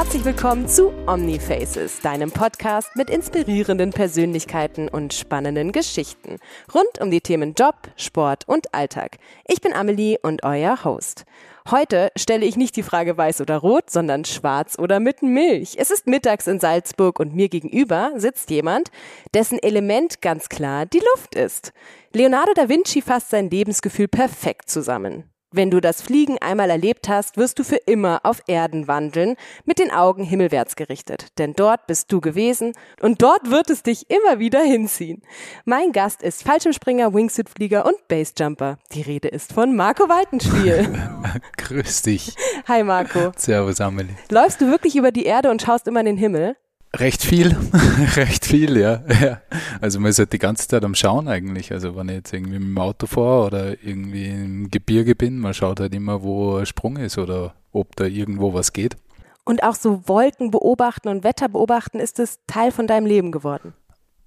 Herzlich willkommen zu Omnifaces, deinem Podcast mit inspirierenden Persönlichkeiten und spannenden Geschichten rund um die Themen Job, Sport und Alltag. Ich bin Amelie und euer Host. Heute stelle ich nicht die Frage weiß oder rot, sondern schwarz oder mit Milch. Es ist mittags in Salzburg und mir gegenüber sitzt jemand, dessen Element ganz klar die Luft ist. Leonardo da Vinci fasst sein Lebensgefühl perfekt zusammen. Wenn du das Fliegen einmal erlebt hast, wirst du für immer auf Erden wandeln, mit den Augen himmelwärts gerichtet. Denn dort bist du gewesen und dort wird es dich immer wieder hinziehen. Mein Gast ist Fallschirmspringer, Wingsuitflieger und Basejumper. Die Rede ist von Marco Waltenspiel. Grüß dich. Hi Marco. Servus Amelie. Läufst du wirklich über die Erde und schaust immer in den Himmel? Recht viel, recht viel, ja. ja. Also man ist halt die ganze Zeit am Schauen eigentlich. Also wenn ich jetzt irgendwie mit dem Auto fahre oder irgendwie im Gebirge bin, man schaut halt immer, wo ein Sprung ist oder ob da irgendwo was geht. Und auch so Wolken beobachten und Wetter beobachten, ist es Teil von deinem Leben geworden?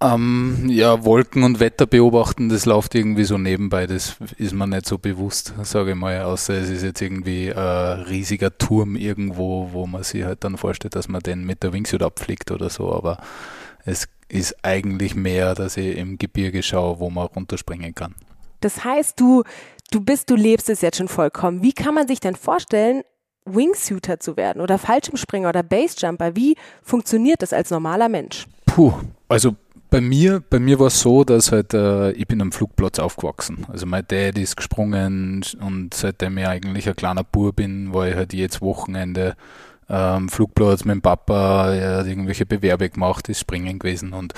Ähm, ja, Wolken und Wetter beobachten, das läuft irgendwie so nebenbei, das ist mir nicht so bewusst, sage ich mal, außer es ist jetzt irgendwie ein riesiger Turm irgendwo, wo man sich halt dann vorstellt, dass man den mit der Wingsuit abfliegt oder so, aber es ist eigentlich mehr, dass ich im Gebirge schaue, wo man runterspringen kann. Das heißt, du, du bist, du lebst es jetzt schon vollkommen. Wie kann man sich denn vorstellen, Wingsuiter zu werden oder Fallschirmspringer oder Basejumper? Wie funktioniert das als normaler Mensch? Puh, also bei mir, bei mir war es so, dass halt, äh, ich bin am Flugplatz aufgewachsen. Also mein Dad ist gesprungen und seitdem ich eigentlich ein kleiner Bub bin, war ich halt jedes Wochenende am ähm, Flugplatz mit dem Papa, er hat irgendwelche Bewerbe gemacht, ist springen gewesen und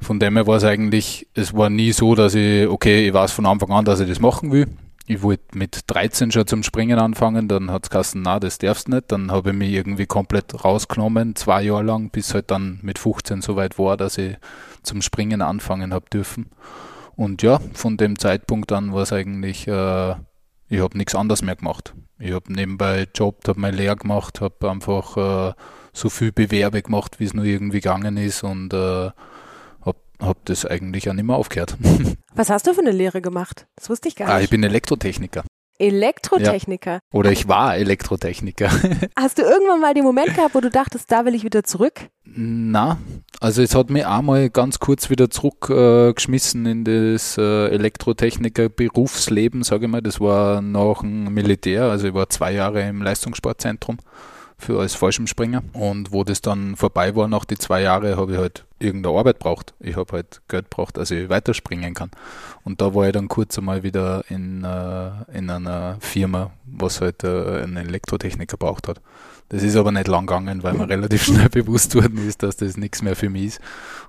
von dem her war es eigentlich, es war nie so, dass ich, okay, ich weiß von Anfang an, dass ich das machen will ich wollte mit 13 schon zum Springen anfangen, dann hat es geheißen, na, das darfst nicht. Dann habe ich mich irgendwie komplett rausgenommen, zwei Jahre lang, bis halt dann mit 15 so weit war, dass ich zum Springen anfangen habe dürfen. Und ja, von dem Zeitpunkt an war es eigentlich, äh, ich habe nichts anderes mehr gemacht. Ich habe nebenbei Job, habe meine Lehre gemacht, habe einfach äh, so viel Bewerbe gemacht, wie es nur irgendwie gegangen ist und äh, habe das eigentlich auch nicht mehr aufgehört. Was hast du für eine Lehre gemacht? Das wusste ich gar nicht. Ah, ich bin Elektrotechniker. Elektrotechniker. Ja. Oder ich war Elektrotechniker. Hast du irgendwann mal den Moment gehabt, wo du dachtest, da will ich wieder zurück? Na, also es hat mich einmal ganz kurz wieder zurückgeschmissen äh, in das äh, Elektrotechniker-Berufsleben, sage ich mal. Das war nach dem Militär, also ich war zwei Jahre im Leistungssportzentrum für als Fallschirmspringer. Und wo das dann vorbei war, nach die zwei Jahre, habe ich halt irgendeine Arbeit braucht. Ich habe halt Geld braucht, dass ich weiterspringen kann. Und da war ich dann kurz einmal wieder in, äh, in einer Firma, was halt äh, einen Elektrotechniker braucht hat. Das ist aber nicht lang gegangen, weil mir relativ schnell bewusst worden ist, dass das nichts mehr für mich ist.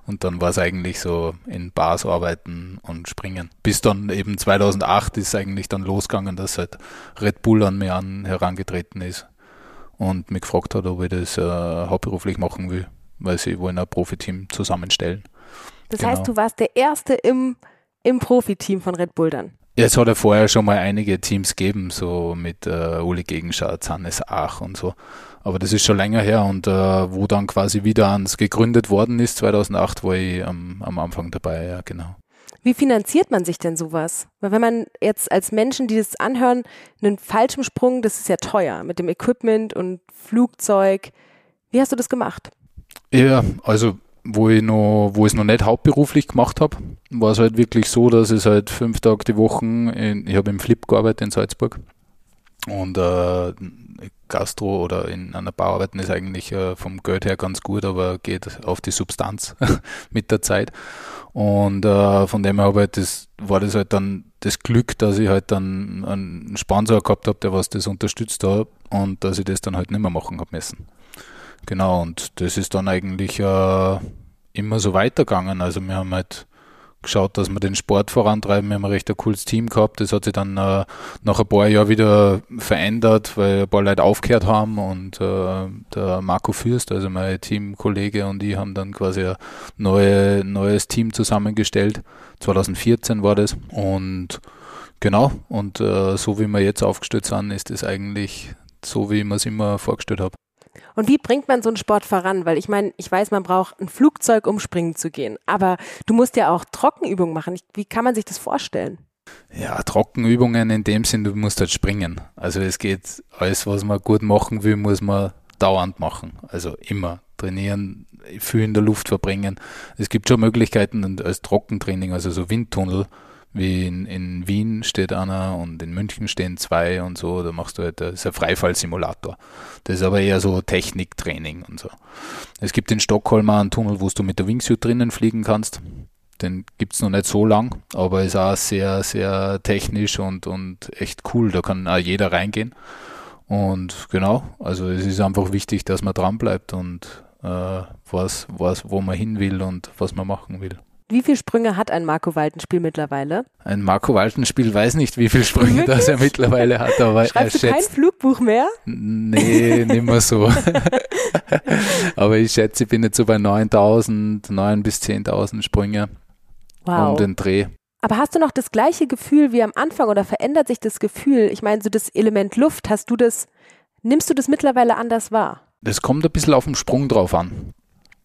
Und dann war es eigentlich so in Bars arbeiten und springen. Bis dann eben 2008 ist eigentlich dann losgegangen, dass halt Red Bull an mir an herangetreten ist und mich gefragt hat, ob ich das äh, hauptberuflich machen will, weil sie wollen ein Profiteam zusammenstellen. Das genau. heißt, du warst der Erste im, im Profiteam von Red Bull dann? Ja, es hat ja vorher schon mal einige Teams gegeben, so mit äh, Uli Gegenschatz, Hannes Ach und so. Aber das ist schon länger her und äh, wo dann quasi wieder ans gegründet worden ist, 2008, war ich am, am Anfang dabei, ja, genau. Wie finanziert man sich denn sowas? Weil wenn man jetzt als Menschen, die das anhören, einen Fallschirmsprung, das ist ja teuer mit dem Equipment und Flugzeug. Wie hast du das gemacht? Ja, also wo ich noch, wo ich es noch nicht hauptberuflich gemacht habe, war es halt wirklich so, dass es halt fünf Tage die Woche, in, ich habe im Flip gearbeitet in Salzburg und äh, Gastro oder in einer Bar arbeiten ist eigentlich äh, vom Geld her ganz gut, aber geht auf die Substanz mit der Zeit. Und äh, von dem her halt das, war das halt dann das Glück, dass ich halt dann einen Sponsor gehabt habe, der was das unterstützt hat und dass ich das dann halt nicht mehr machen habe müssen. Genau, und das ist dann eigentlich äh, immer so weitergegangen. Also wir haben halt geschaut, dass wir den Sport vorantreiben. Wir haben ein recht ein cooles Team gehabt. Das hat sich dann äh, nach ein paar Jahren wieder verändert, weil ein paar Leute aufgehört haben und äh, der Marco Fürst, also mein Teamkollege und ich haben dann quasi ein neue, neues Team zusammengestellt. 2014 war das und genau, und äh, so wie wir jetzt aufgestellt sind, ist es eigentlich so, wie ich mir es immer vorgestellt habe. Und wie bringt man so einen Sport voran? Weil ich meine, ich weiß, man braucht ein Flugzeug, um springen zu gehen. Aber du musst ja auch Trockenübungen machen. Wie kann man sich das vorstellen? Ja, Trockenübungen in dem Sinn, du musst halt springen. Also es geht, alles, was man gut machen will, muss man dauernd machen. Also immer trainieren, viel in der Luft verbringen. Es gibt schon Möglichkeiten als Trockentraining, also so Windtunnel, wie in, in Wien steht einer und in München stehen zwei und so. Da machst du halt, das ist ein Freifallsimulator. Das ist aber eher so Techniktraining und so. Es gibt in Stockholm einen Tunnel, wo du mit der Wingsuit drinnen fliegen kannst. Den gibt es noch nicht so lang, aber ist auch sehr, sehr technisch und, und echt cool. Da kann auch jeder reingehen. Und genau, also es ist einfach wichtig, dass man dran bleibt und äh, weiß, weiß, wo man hin will und was man machen will. Wie viele Sprünge hat ein Marco Waltenspiel mittlerweile? Ein Marco Waltenspiel weiß nicht, wie viele Sprünge das er mittlerweile hat, aber Schreibst er du schätzt. kein Flugbuch mehr? Nee, nicht mehr so. aber ich schätze, ich bin jetzt so bei 9000, 9 bis 10.000 Sprünge Wow. um den Dreh. Aber hast du noch das gleiche Gefühl wie am Anfang oder verändert sich das Gefühl? Ich meine, so das Element Luft, hast du das, nimmst du das mittlerweile anders wahr? Das kommt ein bisschen auf den Sprung drauf an.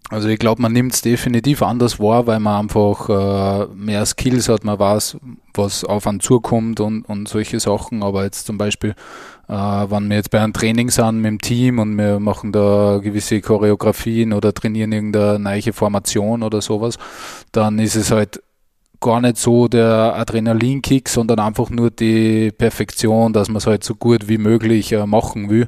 Also ich glaube, man nimmt es definitiv anders wahr, weil man einfach äh, mehr Skills hat, man weiß, was auf einen zukommt und, und solche Sachen. Aber jetzt zum Beispiel, äh, wenn wir jetzt bei einem Training sind mit dem Team und wir machen da gewisse Choreografien oder trainieren irgendeine neue Formation oder sowas, dann ist es halt gar nicht so der Adrenalinkick, sondern einfach nur die Perfektion, dass man es halt so gut wie möglich äh, machen will.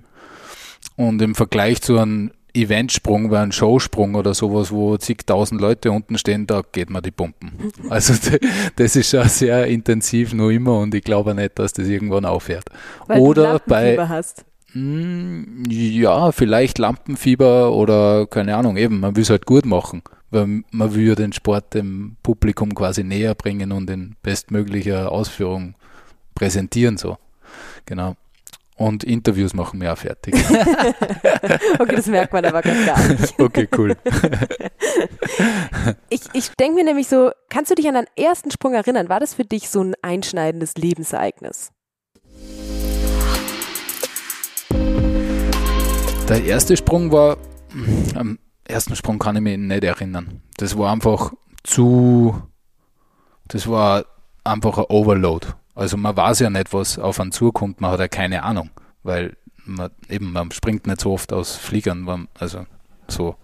Und im Vergleich zu einem Eventsprung, wie ein Showsprung oder sowas, wo zigtausend Leute unten stehen, da geht man die Pumpen. Also das ist schon sehr intensiv noch immer und ich glaube nicht, dass das irgendwann aufhört. Weil Oder bei- hast. Mm, Ja, vielleicht Lampenfieber oder keine Ahnung, eben, man will es halt gut machen, weil man will ja den Sport dem Publikum quasi näher bringen und in bestmöglicher Ausführung präsentieren, so. Genau. Und Interviews machen wir auch fertig. Okay, das merkt man aber ganz gar nicht. okay, cool. Ich, ich denke mir nämlich so, kannst du dich an deinen ersten Sprung erinnern? War das für dich so ein einschneidendes Lebensereignis? Der erste Sprung war, am ersten Sprung kann ich mich nicht erinnern. Das war einfach zu, das war einfach ein Overload. Also man weiß ja nicht, was auf einen zukommt, man hat ja keine Ahnung, weil man eben, man springt nicht so oft aus Fliegern, also so.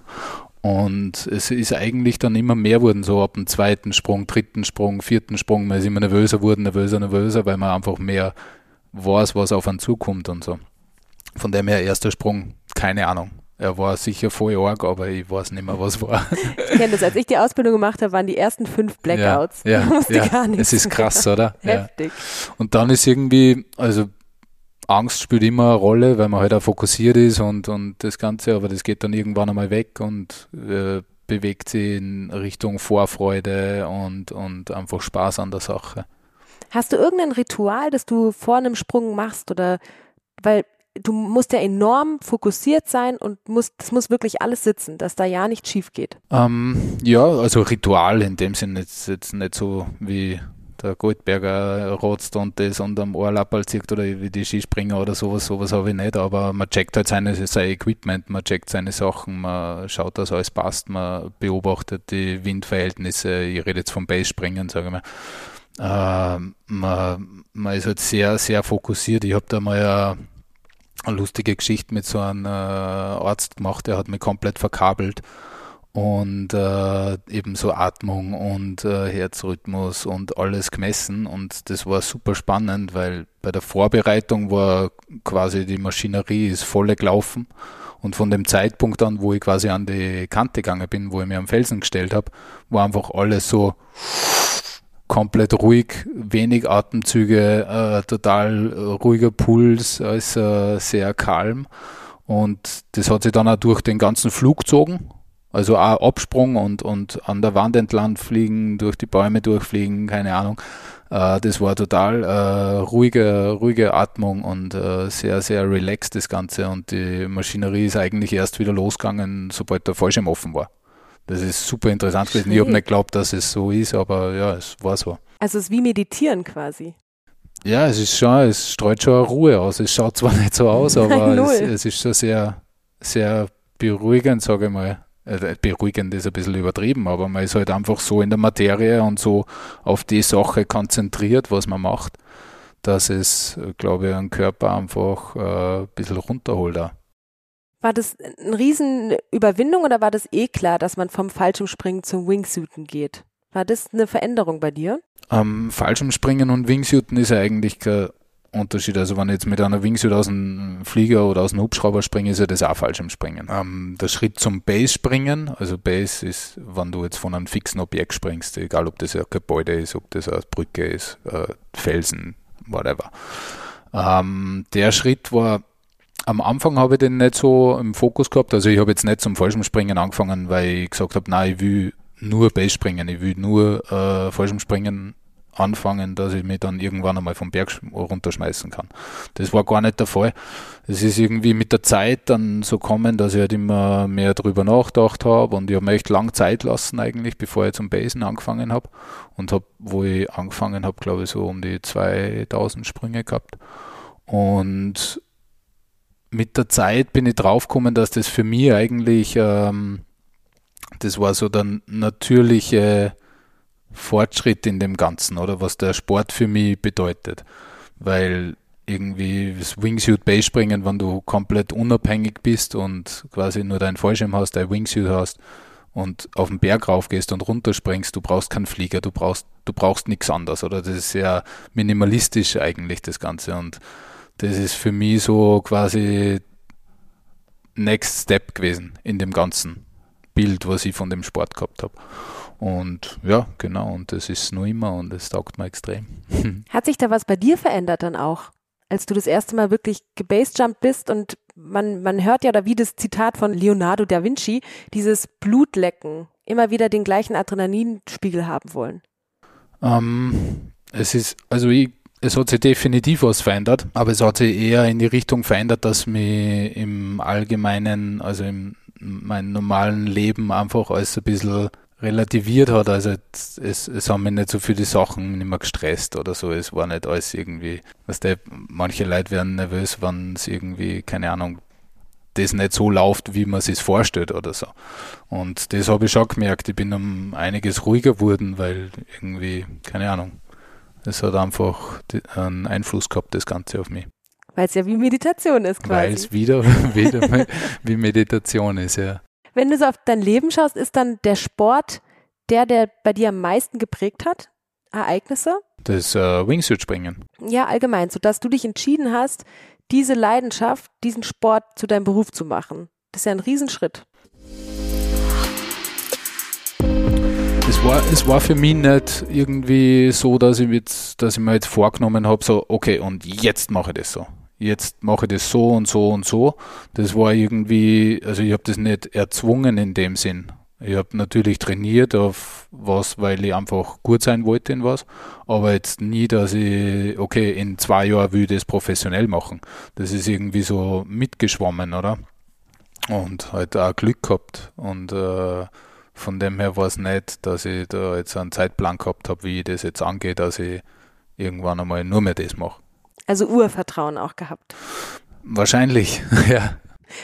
Und es ist eigentlich dann immer mehr wurden, so ab dem zweiten Sprung, dritten Sprung, vierten Sprung, man ist immer nervöser wurden, nervöser, nervöser, weil man einfach mehr weiß, was auf einen zukommt und so. Von dem her, erster Sprung, keine Ahnung. Er war sicher voll arg, aber ich weiß nicht mehr, was war. Ich kenne das, als ich die Ausbildung gemacht habe, waren die ersten fünf Blackouts. Ja, ja, nichts es ist krass, oder? mehr. Ja. Heftig. Und dann ist irgendwie, also Angst spielt immer eine Rolle, weil man halt auch fokussiert ist und, und das Ganze, aber das geht dann irgendwann einmal weg und äh, bewegt sich in Richtung Vorfreude und, und einfach Spaß an der Sache. Hast du irgendein Ritual, das du vor einem Sprung machst oder weil du musst ja enorm fokussiert sein und musst, das muss wirklich alles sitzen, dass da ja nichts schief geht. Ähm, ja, also Ritual in dem Sinne jetzt, jetzt nicht so wie der Goldberger rotzt und das und am Ohrlappal zieht oder wie die Skispringer oder sowas, sowas habe ich nicht, aber man checkt halt seine, sein Equipment, man checkt seine Sachen, man schaut, dass alles passt, man beobachtet die Windverhältnisse, ich rede jetzt vom Basespringen, sage ich mal. Ähm, man, man ist halt sehr, sehr fokussiert. Ich habe da mal eine, lustige Geschichte mit so einem äh, Arzt gemacht, der hat mich komplett verkabelt und äh, eben so Atmung und äh, Herzrhythmus und alles gemessen und das war super spannend, weil bei der Vorbereitung war quasi die Maschinerie ist volle gelaufen und von dem Zeitpunkt an, wo ich quasi an die Kante gegangen bin, wo ich mir am Felsen gestellt habe, war einfach alles so komplett ruhig, wenig Atemzüge, äh, total ruhiger Puls, alles äh, sehr kalm und das hat sich dann auch durch den ganzen Flug gezogen also auch Absprung und, und an der Wand entlang fliegen, durch die Bäume durchfliegen, keine Ahnung. Äh, das war total äh, ruhige, ruhige Atmung und äh, sehr, sehr relaxed das Ganze. Und die Maschinerie ist eigentlich erst wieder losgegangen, sobald der Fallschirm offen war. Das ist super interessant gewesen. Ich habe nicht geglaubt, dass es so ist, aber ja, es war so. Also es ist wie Meditieren quasi. Ja, es ist schon, es strahlt schon Ruhe aus. Es schaut zwar nicht so aus, aber es, es ist schon sehr, sehr beruhigend, sage ich mal. Äh, Beruhigend ist ein bisschen übertrieben, aber man ist halt einfach so in der Materie und so auf die Sache konzentriert, was man macht, dass es, äh, glaube ich, einen Körper einfach äh, ein bisschen runterholt. Auch. War das eine Riesenüberwindung oder war das eh klar, dass man vom Fallschirmspringen zum Wingsuiten geht? War das eine Veränderung bei dir? Ähm, Fallschirmspringen und Wingsuiten ist eigentlich kein Unterschied. Also wenn ich jetzt mit einer Wingsuit aus dem Flieger oder aus dem Hubschrauber springe, ist ja das auch Fallschirmspringen. Ähm, der Schritt zum Base-Springen, also Base ist, wenn du jetzt von einem fixen Objekt springst, egal ob das ein Gebäude ist, ob das eine Brücke ist, äh, Felsen, whatever. Ähm, der Schritt war am Anfang habe ich den nicht so im Fokus gehabt. Also ich habe jetzt nicht zum Fallschirmspringen angefangen, weil ich gesagt habe, nein, ich will nur Base springen, ich will nur äh, Fallschirmspringen anfangen, dass ich mich dann irgendwann einmal vom Berg runterschmeißen kann. Das war gar nicht der Fall. Es ist irgendwie mit der Zeit dann so kommen, dass ich halt immer mehr drüber nachgedacht habe und ich habe mir echt lang Zeit lassen eigentlich, bevor ich zum Basen angefangen habe und habe, wo ich angefangen habe, glaube ich so um die 2000 Sprünge gehabt und mit der Zeit bin ich draufgekommen, dass das für mich eigentlich, ähm, das war so der natürliche Fortschritt in dem Ganzen, oder was der Sport für mich bedeutet. Weil irgendwie das Wingsuit Base springen, wenn du komplett unabhängig bist und quasi nur dein Fallschirm hast, dein Wingsuit hast und auf den Berg raufgehst und runterspringst, du brauchst keinen Flieger, du brauchst, du brauchst nichts anderes, oder? Das ist sehr minimalistisch eigentlich, das Ganze. Und das ist für mich so quasi Next Step gewesen in dem ganzen Bild, was ich von dem Sport gehabt habe. Und ja, genau, und das ist nur immer und es taugt mir extrem. Hat sich da was bei dir verändert dann auch? Als du das erste Mal wirklich gebasejumpt bist und man, man hört ja, oder wie das Zitat von Leonardo da Vinci, dieses Blutlecken, immer wieder den gleichen Adrenalinspiegel haben wollen. Ähm, es ist, also ich es hat sich definitiv was verändert, aber es hat sich eher in die Richtung verändert, dass mich im Allgemeinen, also in meinem normalen Leben einfach alles ein bisschen relativiert hat. Also es, es haben mich nicht so viele Sachen nicht mehr gestresst oder so. Es war nicht alles irgendwie, was der, manche Leute werden nervös, wenn es irgendwie, keine Ahnung, das nicht so läuft, wie man es sich vorstellt oder so. Und das habe ich schon gemerkt. Ich bin um einiges ruhiger geworden, weil irgendwie, keine Ahnung, es hat einfach einen Einfluss gehabt, das Ganze auf mich. Weil es ja wie Meditation ist quasi. Weil es wieder, wieder wie Meditation ist, ja. Wenn du so auf dein Leben schaust, ist dann der Sport der, der bei dir am meisten geprägt hat? Ereignisse? Das äh, Wingsuit-Springen. Ja, allgemein, sodass du dich entschieden hast, diese Leidenschaft, diesen Sport zu deinem Beruf zu machen. Das ist ja ein Riesenschritt. War, es war für mich nicht irgendwie so, dass ich, jetzt, dass ich mir jetzt vorgenommen habe, so, okay, und jetzt mache ich das so. Jetzt mache ich das so und so und so. Das war irgendwie, also ich habe das nicht erzwungen in dem Sinn. Ich habe natürlich trainiert auf was, weil ich einfach gut sein wollte in was, aber jetzt nie, dass ich, okay, in zwei Jahren will ich das professionell machen. Das ist irgendwie so mitgeschwommen, oder? Und halt auch Glück gehabt und äh, von dem her war es nicht, dass ich da jetzt einen Zeitplan gehabt habe, wie ich das jetzt angeht, dass ich irgendwann einmal nur mehr das mache. Also Urvertrauen auch gehabt. Wahrscheinlich, ja.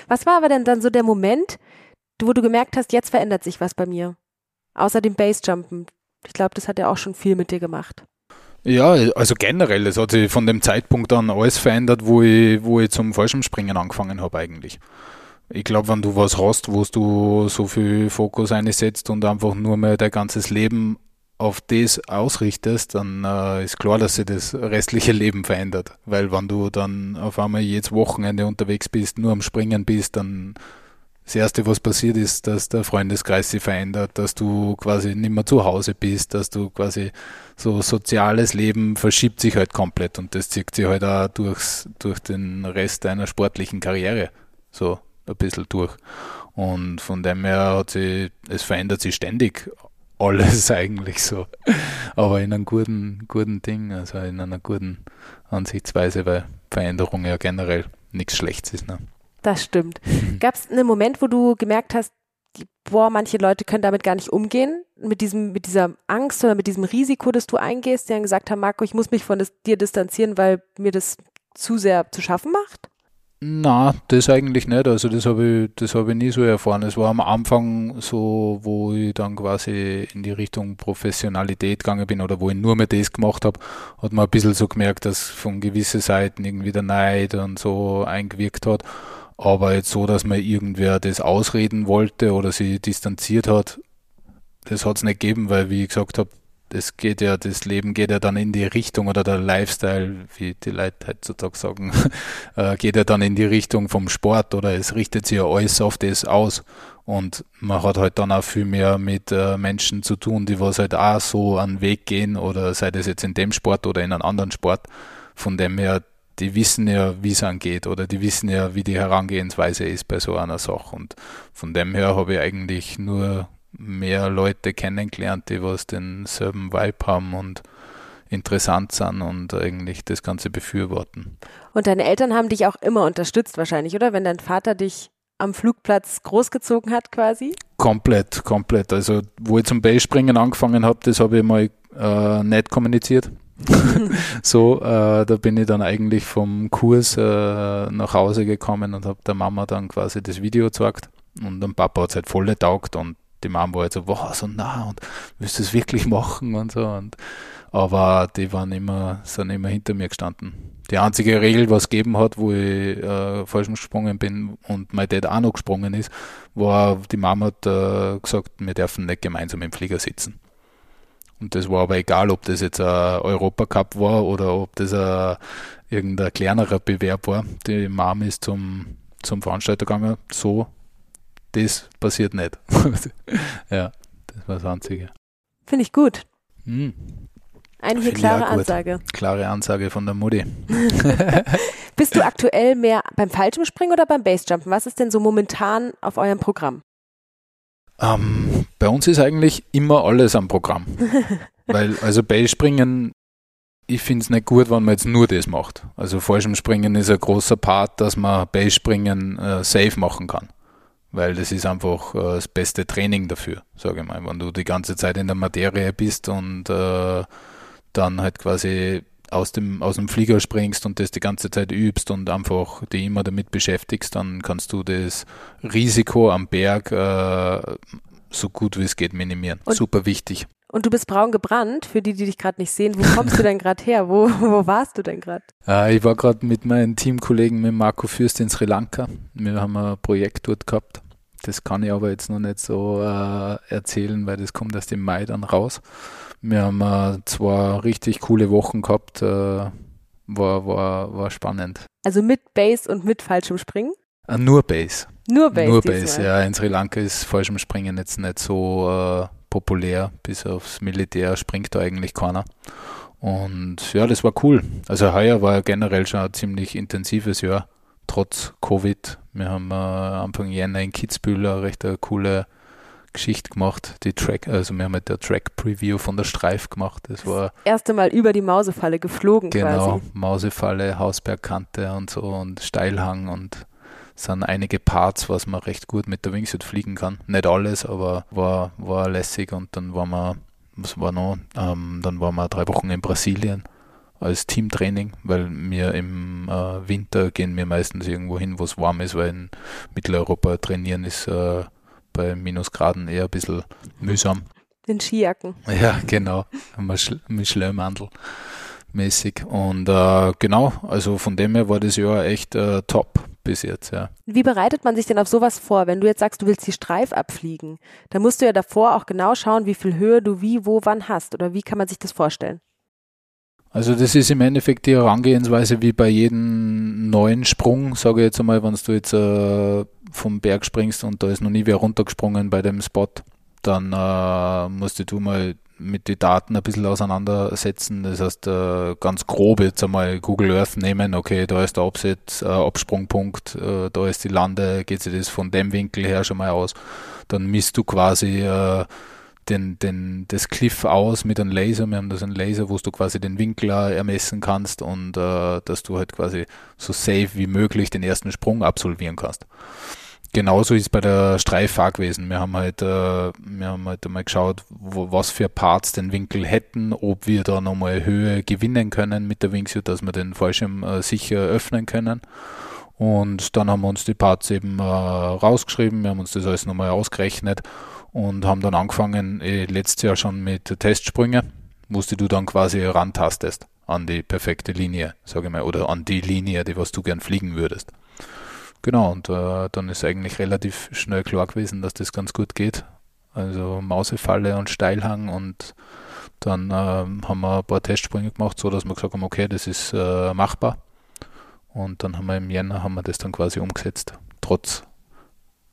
Was war aber denn dann so der Moment, wo du gemerkt hast, jetzt verändert sich was bei mir? Außer dem Basejumpen. Ich glaube, das hat ja auch schon viel mit dir gemacht. Ja, also generell, es hat sich von dem Zeitpunkt an alles verändert, wo ich, wo ich zum Fallschirmspringen angefangen habe eigentlich ich glaube, wenn du was hast, wo du so viel Fokus einsetzt und einfach nur mehr dein ganzes Leben auf das ausrichtest, dann äh, ist klar, dass sich das restliche Leben verändert. Weil wenn du dann auf einmal jedes Wochenende unterwegs bist, nur am Springen bist, dann das Erste, was passiert ist, dass der Freundeskreis sich verändert, dass du quasi nicht mehr zu Hause bist, dass du quasi so soziales Leben verschiebt sich halt komplett und das zieht sich halt auch durchs, durch den Rest deiner sportlichen Karriere. So, ein bisschen durch. Und von dem her hat sich, es verändert sich ständig alles eigentlich so. Aber in einem guten, guten Ding, also in einer guten Ansichtsweise, weil Veränderung ja generell nichts Schlechtes ist. Ne? Das stimmt. Gab es einen Moment, wo du gemerkt hast, boah, manche Leute können damit gar nicht umgehen, mit diesem, mit dieser Angst oder mit diesem Risiko, das du eingehst, die dann gesagt haben, Marco, ich muss mich von das, dir distanzieren, weil mir das zu sehr zu schaffen macht? Na, das eigentlich nicht. Also das habe ich, das habe ich nie so erfahren. Es war am Anfang so, wo ich dann quasi in die Richtung Professionalität gegangen bin oder wo ich nur mehr das gemacht habe, hat man ein bisschen so gemerkt, dass von gewissen Seiten irgendwie der Neid und so eingewirkt hat. Aber jetzt so, dass mir irgendwer das ausreden wollte oder sie distanziert hat, das hat es nicht gegeben, weil, wie ich gesagt habe, das geht ja, das Leben geht ja dann in die Richtung oder der Lifestyle, wie die Leute heutzutage sagen, äh, geht ja dann in die Richtung vom Sport oder es richtet sich ja alles auf das aus. Und man hat halt dann auch viel mehr mit äh, Menschen zu tun, die was halt auch so einen Weg gehen oder sei das jetzt in dem Sport oder in einem anderen Sport. Von dem her, die wissen ja, wie es angeht oder die wissen ja, wie die Herangehensweise ist bei so einer Sache. Und von dem her habe ich eigentlich nur mehr Leute kennengelernt, die was denselben Vibe haben und interessant sind und eigentlich das Ganze befürworten. Und deine Eltern haben dich auch immer unterstützt wahrscheinlich, oder? Wenn dein Vater dich am Flugplatz großgezogen hat quasi? Komplett, komplett. Also wo ich zum Beispringen angefangen habe, das habe ich mal äh, nicht kommuniziert. so, äh, da bin ich dann eigentlich vom Kurs äh, nach Hause gekommen und habe der Mama dann quasi das Video gezeigt. Und dem Papa hat es halt voll getaugt und die Mama war halt so, wow, so nah und du es wirklich machen und so. Und, aber die waren immer, sind immer hinter mir gestanden. Die einzige Regel, was es gegeben hat, wo ich äh, falsch gesprungen bin und mein Dad auch noch gesprungen ist, war, die Mama hat äh, gesagt, wir dürfen nicht gemeinsam im Flieger sitzen. Und das war aber egal, ob das jetzt ein Europacup war oder ob das ein, irgendein kleinerer Bewerb war. Die Mama ist zum, zum Veranstalter gegangen, so das passiert nicht. ja, das war das Einzige. Finde ich gut. Hm. Eine klare Ansage. Klare Ansage von der Mutti. Bist du aktuell mehr beim Fallschirmspringen oder beim Basejumpen? Was ist denn so momentan auf eurem Programm? Ähm, bei uns ist eigentlich immer alles am Programm. Weil, also Basespringen, ich finde es nicht gut, wenn man jetzt nur das macht. Also Fallschirmspringen ist ein großer Part, dass man Basespringen äh, safe machen kann weil das ist einfach äh, das beste Training dafür, sage ich mal. Wenn du die ganze Zeit in der Materie bist und äh, dann halt quasi aus dem, aus dem Flieger springst und das die ganze Zeit übst und einfach dich immer damit beschäftigst, dann kannst du das Risiko am Berg äh, so gut wie es geht minimieren. Und, Super wichtig. Und du bist braun gebrannt, für die, die dich gerade nicht sehen. Wo kommst du denn gerade her? Wo, wo warst du denn gerade? Äh, ich war gerade mit meinen Teamkollegen, mit Marco Fürst in Sri Lanka. Wir haben ein Projekt dort gehabt. Das kann ich aber jetzt noch nicht so äh, erzählen, weil das kommt erst im Mai dann raus. Wir haben äh, zwei richtig coole Wochen gehabt. Äh, war, war, war spannend. Also mit Base und mit Fallschirmspringen? Äh, nur Base. Nur Base. Nur Base, ja. In Sri Lanka ist Fallschirmspringen jetzt nicht so äh, populär. Bis aufs Militär springt da eigentlich keiner. Und ja, das war cool. Also heuer war generell schon ein ziemlich intensives Jahr, trotz Covid. Wir haben äh, Anfang Jänner in Kitzbühel eine recht eine coole Geschichte gemacht, die Track, also wir haben halt der Track-Preview von der Streif gemacht. Das war das erste Mal über die Mausefalle geflogen genau, quasi. Mausefalle, Hausbergkante und so und Steilhang und sind einige Parts, was man recht gut mit der Wingsuit fliegen kann. Nicht alles, aber war, war lässig und dann waren wir, was war noch, ähm, dann waren wir drei Wochen in Brasilien als Teamtraining, weil wir im äh, Winter gehen wir meistens irgendwo hin, wo es warm ist, weil in Mitteleuropa trainieren ist äh, bei Minusgraden eher ein bisschen mühsam. Den Skijacken. Ja, genau. Mit Schleimhandel mäßig. Und äh, genau, also von dem her war das Jahr echt äh, top bis jetzt, ja. Wie bereitet man sich denn auf sowas vor, wenn du jetzt sagst, du willst die Streif abfliegen? Da musst du ja davor auch genau schauen, wie viel Höhe du wie, wo, wann hast. Oder wie kann man sich das vorstellen? Also das ist im Endeffekt die Herangehensweise wie bei jedem neuen Sprung, sage ich jetzt einmal, wenn du jetzt äh, vom Berg springst und da ist noch nie wer runtergesprungen bei dem Spot, dann äh, musst du mal mit den Daten ein bisschen auseinandersetzen. Das heißt, äh, ganz grob jetzt einmal Google Earth nehmen, okay, da ist der Absatz, äh, Absprungpunkt, äh, da ist die Lande, geht sich das von dem Winkel her schon mal aus. Dann misst du quasi den, den, das Cliff aus mit einem Laser. Wir haben da so einen Laser, wo du quasi den Winkel ermessen kannst und dass du halt quasi so safe wie möglich den ersten Sprung absolvieren kannst. Genauso ist es bei der Streiffahrt gewesen. Wir haben halt, äh, wir haben halt einmal geschaut, wo, was für Parts den Winkel hätten, ob wir da nochmal Höhe gewinnen können mit der Wingsuit, dass wir den Fallschirm äh, sicher öffnen können. Und dann haben wir uns die Parts eben äh, rausgeschrieben, wir haben uns das alles nochmal ausgerechnet und haben dann angefangen, eh, letztes Jahr schon mit Testsprüngen, wo du dann quasi rantastest an die perfekte Linie, sage ich mal, oder an die Linie, die was du gern fliegen würdest. Genau, und äh, dann ist eigentlich relativ schnell klar gewesen, dass das ganz gut geht. Also Mausefalle und Steilhang und dann ähm, haben wir ein paar Testsprünge gemacht, so dass wir gesagt haben, okay, das ist äh, machbar. Und dann haben wir im Jänner haben wir das dann quasi umgesetzt, trotz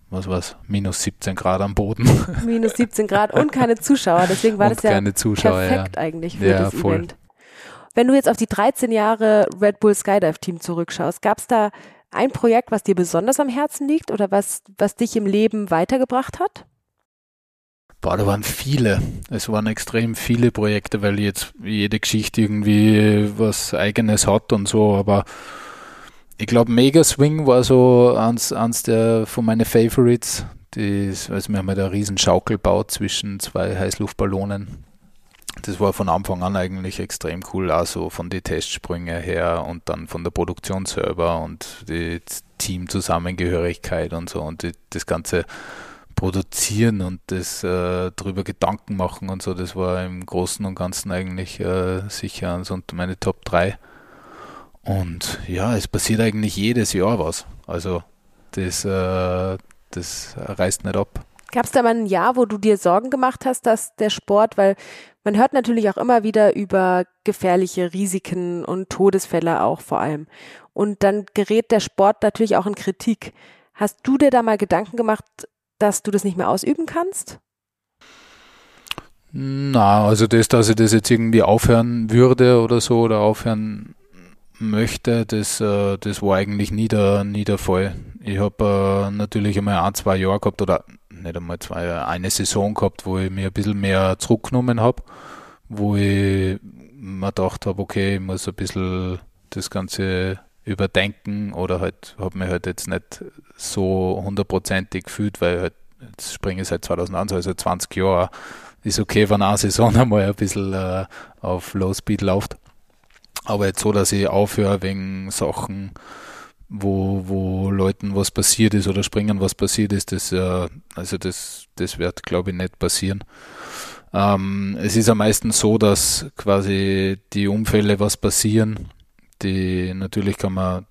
was war's, minus 17 Grad am Boden. Minus 17 Grad und keine Zuschauer, deswegen war und das ja Zuschauer, perfekt ja. eigentlich für Ja, das voll. Event. Wenn du jetzt auf die 13 Jahre Red Bull Skydive Team zurückschaust, gab es da ein Projekt, was dir besonders am Herzen liegt oder was, was dich im Leben weitergebracht hat? Boah, da waren viele. Es waren extrem viele Projekte, weil jetzt jede Geschichte irgendwie was eigenes hat und so, aber ich glaube, Mega Swing war so eins, eins der von meinen Favorites. Das, also wir haben halt eine riesen Schaukel gebaut zwischen zwei Heißluftballonen. Das war von Anfang an eigentlich extrem cool, also von den Testsprünge her und dann von der Produktion selber und die Teamzusammengehörigkeit und so und die, das ganze Produzieren und das äh, drüber Gedanken machen und so, das war im Großen und Ganzen eigentlich äh, sicher unter meine Top 3. Und ja, es passiert eigentlich jedes Jahr was. Also das, äh, das reißt nicht ab. Gab es da mal ein Jahr, wo du dir Sorgen gemacht hast, dass der Sport, weil man hört natürlich auch immer wieder über gefährliche Risiken und Todesfälle auch vor allem. Und dann gerät der Sport natürlich auch in Kritik. Hast du dir da mal Gedanken gemacht, dass du das nicht mehr ausüben kannst? Na, also das, dass ich das jetzt irgendwie aufhören würde oder so oder aufhören möchte, das, äh, das war eigentlich nie der, nie der Fall. Ich habe äh, natürlich einmal ein, zwei Jahre gehabt oder nicht einmal zwei eine Saison gehabt, wo ich mir ein bisschen mehr zurückgenommen habe, wo ich mir gedacht habe, okay, ich muss ein bisschen das Ganze überdenken oder halt habe mir halt jetzt nicht so hundertprozentig gefühlt, weil halt jetzt springe ich seit 2001, also 20 Jahre, ist okay, wenn eine Saison einmal ein bisschen äh, auf Low Speed läuft. Aber jetzt so, dass ich aufhöre wegen Sachen, wo, wo Leuten was passiert ist oder Springen was passiert ist, das, äh, also das, das wird, glaube ich, nicht passieren. Ähm, es ist ja meistens so, dass quasi die Unfälle was passieren, die natürlich kann man,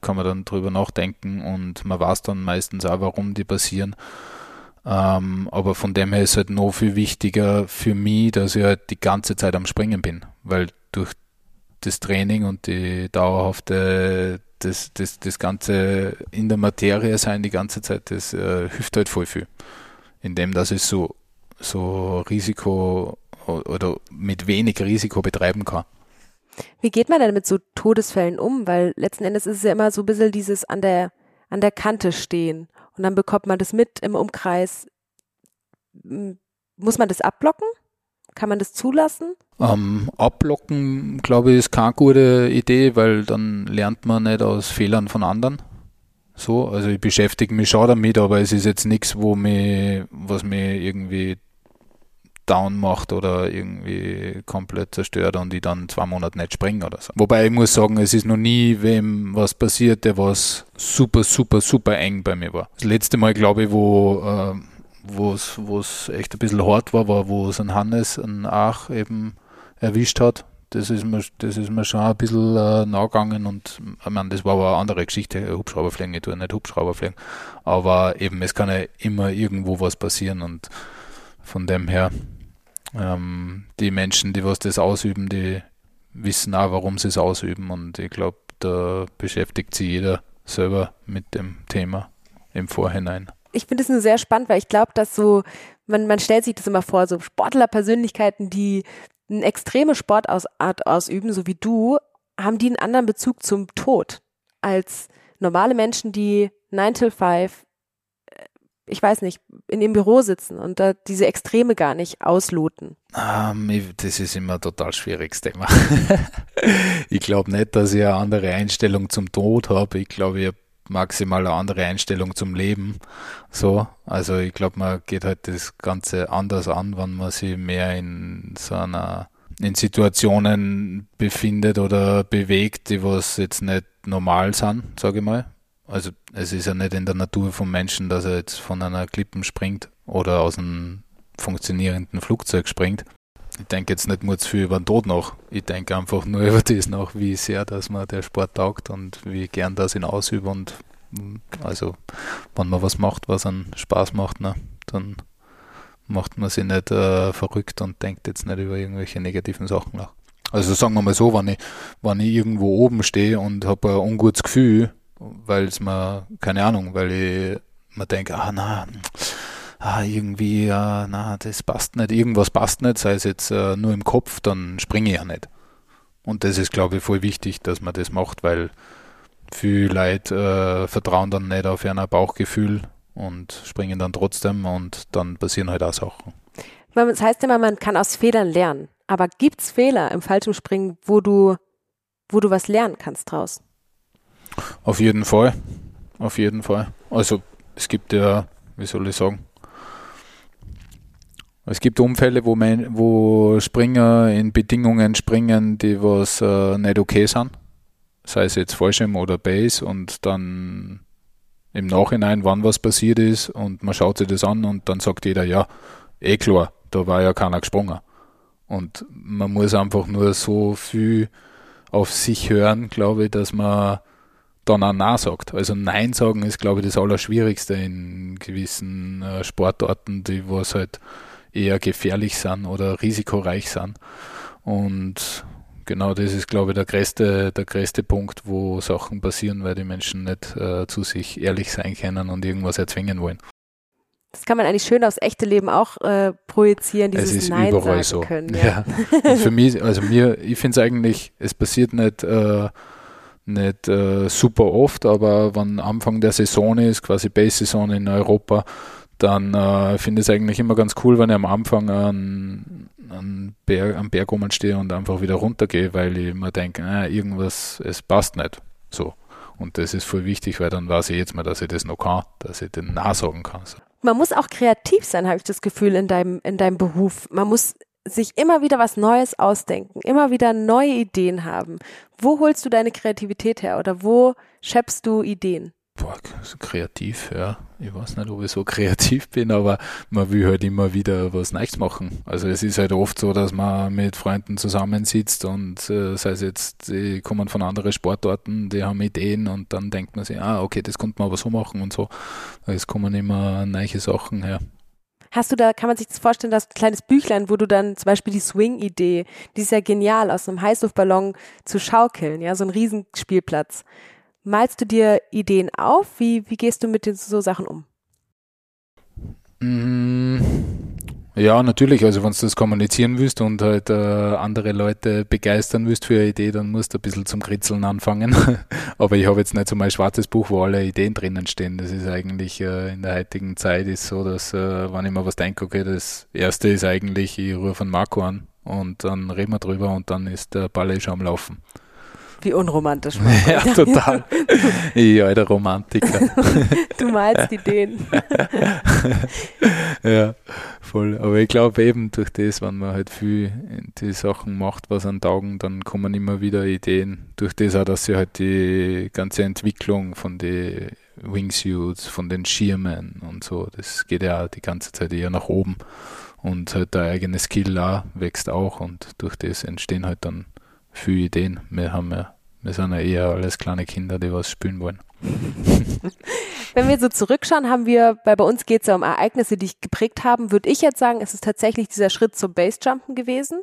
kann man dann drüber nachdenken und man weiß dann meistens auch, warum die passieren. Ähm, aber von dem her ist halt noch viel wichtiger für mich, dass ich halt die ganze Zeit am Springen bin, weil durch das Training und die dauerhafte, das, das, das Ganze in der Materie sein die ganze Zeit, das äh, hilft halt voll viel. Indem, dass ich so, so Risiko oder mit wenig Risiko betreiben kann. Wie geht man denn mit so Todesfällen um? Weil letzten Endes ist es ja immer so ein bisschen dieses an der, an der Kante stehen und dann bekommt man das mit im Umkreis. Muss man das abblocken? Kann man das zulassen? Ähm, abblocken, glaube ich, ist keine gute Idee, weil dann lernt man nicht aus Fehlern von anderen. So, also ich beschäftige mich schon damit, aber es ist jetzt nichts, wo mich, was mich irgendwie down macht oder irgendwie komplett zerstört und ich dann zwei Monate nicht springe oder so. Wobei ich muss sagen, es ist noch nie wem was passiert, der was super, super, super eng bei mir war. Das letzte Mal, glaube ich, wo äh, wo es echt ein bisschen hart war, war, wo es ein Hannes, ein Ach eben erwischt hat. Das ist mir, das ist mir schon ein bisschen äh, nachgegangen und ich meine, das war aber eine andere Geschichte, Hubschrauberfliegen, ich tue nicht Hubschrauberfliegen, aber eben, es kann ja immer irgendwo was passieren und von dem her, ähm, die Menschen, die was das ausüben, die wissen auch, warum sie es ausüben und ich glaube, da beschäftigt sich jeder selber mit dem Thema im Vorhinein. Ich finde es nur sehr spannend, weil ich glaube, dass so, man, man stellt sich das immer vor, so Sportlerpersönlichkeiten, die eine extreme Sportart ausüben, so wie du, haben die einen anderen Bezug zum Tod als normale Menschen, die 9 till 5, äh, ich weiß nicht, in ihrem Büro sitzen und da diese Extreme gar nicht ausloten. Ähm, ich- das ist immer ein total schwieriges Thema. ich glaube nicht, dass ich eine andere Einstellung zum Tod habe. Ich glaube, ich habe maximal eine andere Einstellung zum Leben. So, also ich glaube, man geht halt das Ganze anders an, wenn man sich mehr in so einer in Situationen befindet oder bewegt, die was jetzt nicht normal sind, sage ich mal. Also es ist ja nicht in der Natur vom Menschen, dass er jetzt von einer Klippen springt oder aus einem funktionierenden Flugzeug springt. Ich denke jetzt nicht nur zu viel über den Tod nach. Ich denke einfach nur über das nach, wie sehr, dass mir der Sport taugt und wie gern das ihn ausübe und Also, wenn man was macht, was einen Spaß macht, ne, dann macht man sich nicht äh, verrückt und denkt jetzt nicht über irgendwelche negativen Sachen nach. Also sagen wir mal so, wenn ich, wenn ich irgendwo oben stehe und habe ein ungutes Gefühl, weil es mir, keine Ahnung, weil ich mir denke, ah na, ah, irgendwie, äh, na, das passt nicht, irgendwas passt nicht, sei es jetzt äh, nur im Kopf, dann springe ich ja nicht. Und das ist, glaube ich, voll wichtig, dass man das macht, weil viele Leute äh, vertrauen dann nicht auf ihr Bauchgefühl und springen dann trotzdem und dann passieren halt auch Sachen. Das heißt immer, man kann aus Fehlern lernen. Aber gibt es Fehler im Fallschirmspringen, wo du, wo du was lernen kannst draus? Auf jeden Fall. Auf jeden Fall. Also es gibt ja, wie soll ich sagen, es gibt Umfälle, wo, man, wo Springer in Bedingungen springen, die was äh, nicht okay sind. Sei es jetzt Fallschirm oder Base und dann im Nachhinein, wann was passiert ist und man schaut sich das an und dann sagt jeder, ja, eh klar, da war ja keiner gesprungen. Und man muss einfach nur so viel auf sich hören, glaube ich, dass man dann auch Nein sagt. Also Nein sagen ist, glaube ich, das Allerschwierigste in gewissen äh, Sportarten, die was halt eher gefährlich sind oder risikoreich sind. Und genau das ist, glaube ich, der größte, der größte Punkt, wo Sachen passieren, weil die Menschen nicht äh, zu sich ehrlich sein können und irgendwas erzwingen wollen. Das kann man eigentlich schön aufs echte Leben auch äh, projizieren, dieses es ist Nein überall so. können. Ja. ja. für mich, also mir, ich finde es eigentlich, es passiert nicht, äh, nicht äh, super oft, aber wenn Anfang der Saison ist, quasi Base-Saison in Europa, dann äh, finde ich es eigentlich immer ganz cool, wenn ich am Anfang an, an Berg, am Berg oben stehe und einfach wieder runtergehe, weil ich mir denke, äh, irgendwas, es passt nicht. So. Und das ist voll wichtig, weil dann weiß ich jetzt mal, dass ich das noch kann, dass ich den nachsagen kann. So. Man muss auch kreativ sein, habe ich das Gefühl, in deinem, in deinem Beruf. Man muss sich immer wieder was Neues ausdenken, immer wieder neue Ideen haben. Wo holst du deine Kreativität her oder wo schöpfst du Ideen? Boah, so kreativ, ja. Ich weiß nicht, ob ich so kreativ bin, aber man will halt immer wieder was Neues machen. Also es ist halt oft so, dass man mit Freunden zusammensitzt und äh, sei es jetzt, die kommen von anderen Sportarten, die haben Ideen und dann denkt man sich, ah, okay, das könnte man aber so machen und so. Es kommen immer neue Sachen her. Hast du da, kann man sich das vorstellen, das kleines Büchlein, wo du dann zum Beispiel die Swing-Idee, die ist ja genial, aus einem Heißluftballon zu schaukeln, ja, so ein Riesenspielplatz. Malst du dir Ideen auf? Wie, wie gehst du mit so Sachen um? Mm, ja, natürlich. Also, wenn du das kommunizieren willst und halt äh, andere Leute begeistern willst für eine Idee, dann musst du ein bisschen zum Kritzeln anfangen. Aber ich habe jetzt nicht so mein schwarzes Buch, wo alle Ideen drinnen stehen. Das ist eigentlich äh, in der heutigen Zeit ist so, dass, äh, wenn ich mir was denke, okay, das erste ist eigentlich, ich rufe einen Marco an und dann reden wir drüber und dann ist der Ball schon am Laufen. Wie unromantisch. Ja, total. ja, der Romantiker. du malst Ideen. ja, voll. Aber ich glaube eben durch das, wenn man halt viel die Sachen macht, was an Taugen, dann kommen immer wieder Ideen. Durch das auch, dass sie halt die ganze Entwicklung von den Wingsuits, von den Schirmen und so, das geht ja die ganze Zeit eher nach oben. Und halt der eigene Skill auch wächst auch und durch das entstehen halt dann viele Ideen. Wir haben ja, wir sind ja eher alles kleine Kinder, die was spielen wollen. Wenn wir so zurückschauen, haben wir, weil bei uns geht es ja um Ereignisse, die dich geprägt haben, würde ich jetzt sagen, es ist tatsächlich dieser Schritt zum Basejumpen gewesen.